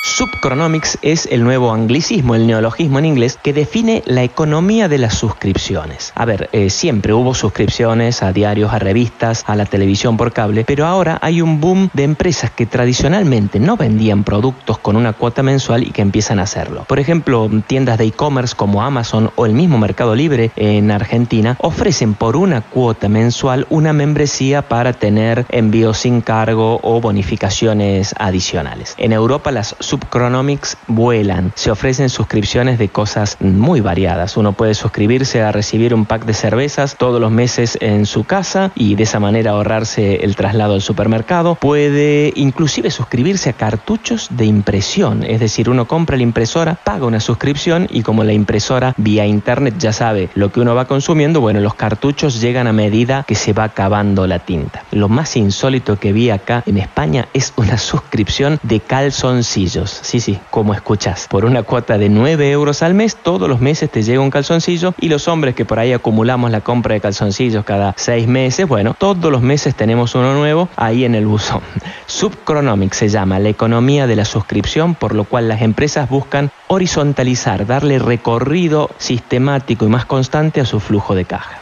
Subchronomics es el nuevo anglicismo, el neologismo en inglés, que define la economía de las suscripciones. A ver, eh, siempre hubo suscripciones a diarios, a revistas, a la televisión por cable, pero ahora hay un boom de empresas que tradicionalmente no vendían productos con una cuota mensual y que empiezan a hacerlo. Por ejemplo, tiendas de e-commerce como Amazon o el mismo Mercado Libre en Argentina ofrecen por una cuota mensual una membresía para tener envíos sin cargo o bonificaciones adicionales. En Europa las Subchronomics vuelan. Se ofrecen suscripciones de cosas muy variadas. Uno puede suscribirse a recibir un pack de cervezas todos los meses en su casa y de esa manera ahorrarse el traslado al supermercado. Puede inclusive suscribirse a cartuchos de impresión. Es decir, uno compra la impresora, paga una suscripción y como la impresora vía internet ya sabe lo que uno va consumiendo, bueno, los cartuchos llegan a medida que se va acabando la tinta. Lo más insólito que vi acá en España es una suscripción de calzoncillos. Sí, sí, como escuchas. Por una cuota de 9 euros al mes, todos los meses te llega un calzoncillo y los hombres que por ahí acumulamos la compra de calzoncillos cada 6 meses, bueno, todos los meses tenemos uno nuevo ahí en el buzón. Subchronomic se llama la economía de la suscripción, por lo cual las empresas buscan horizontalizar, darle recorrido sistemático y más constante a su flujo de caja.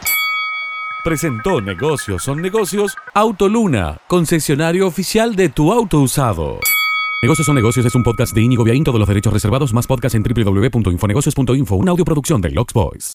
Presentó Negocios son negocios Autoluna, concesionario oficial de tu auto usado. Negocios son negocios es un podcast de Inigo Viaín, todos los derechos reservados, más podcast en www.infonegocios.info, una audioproducción de Lux Boys.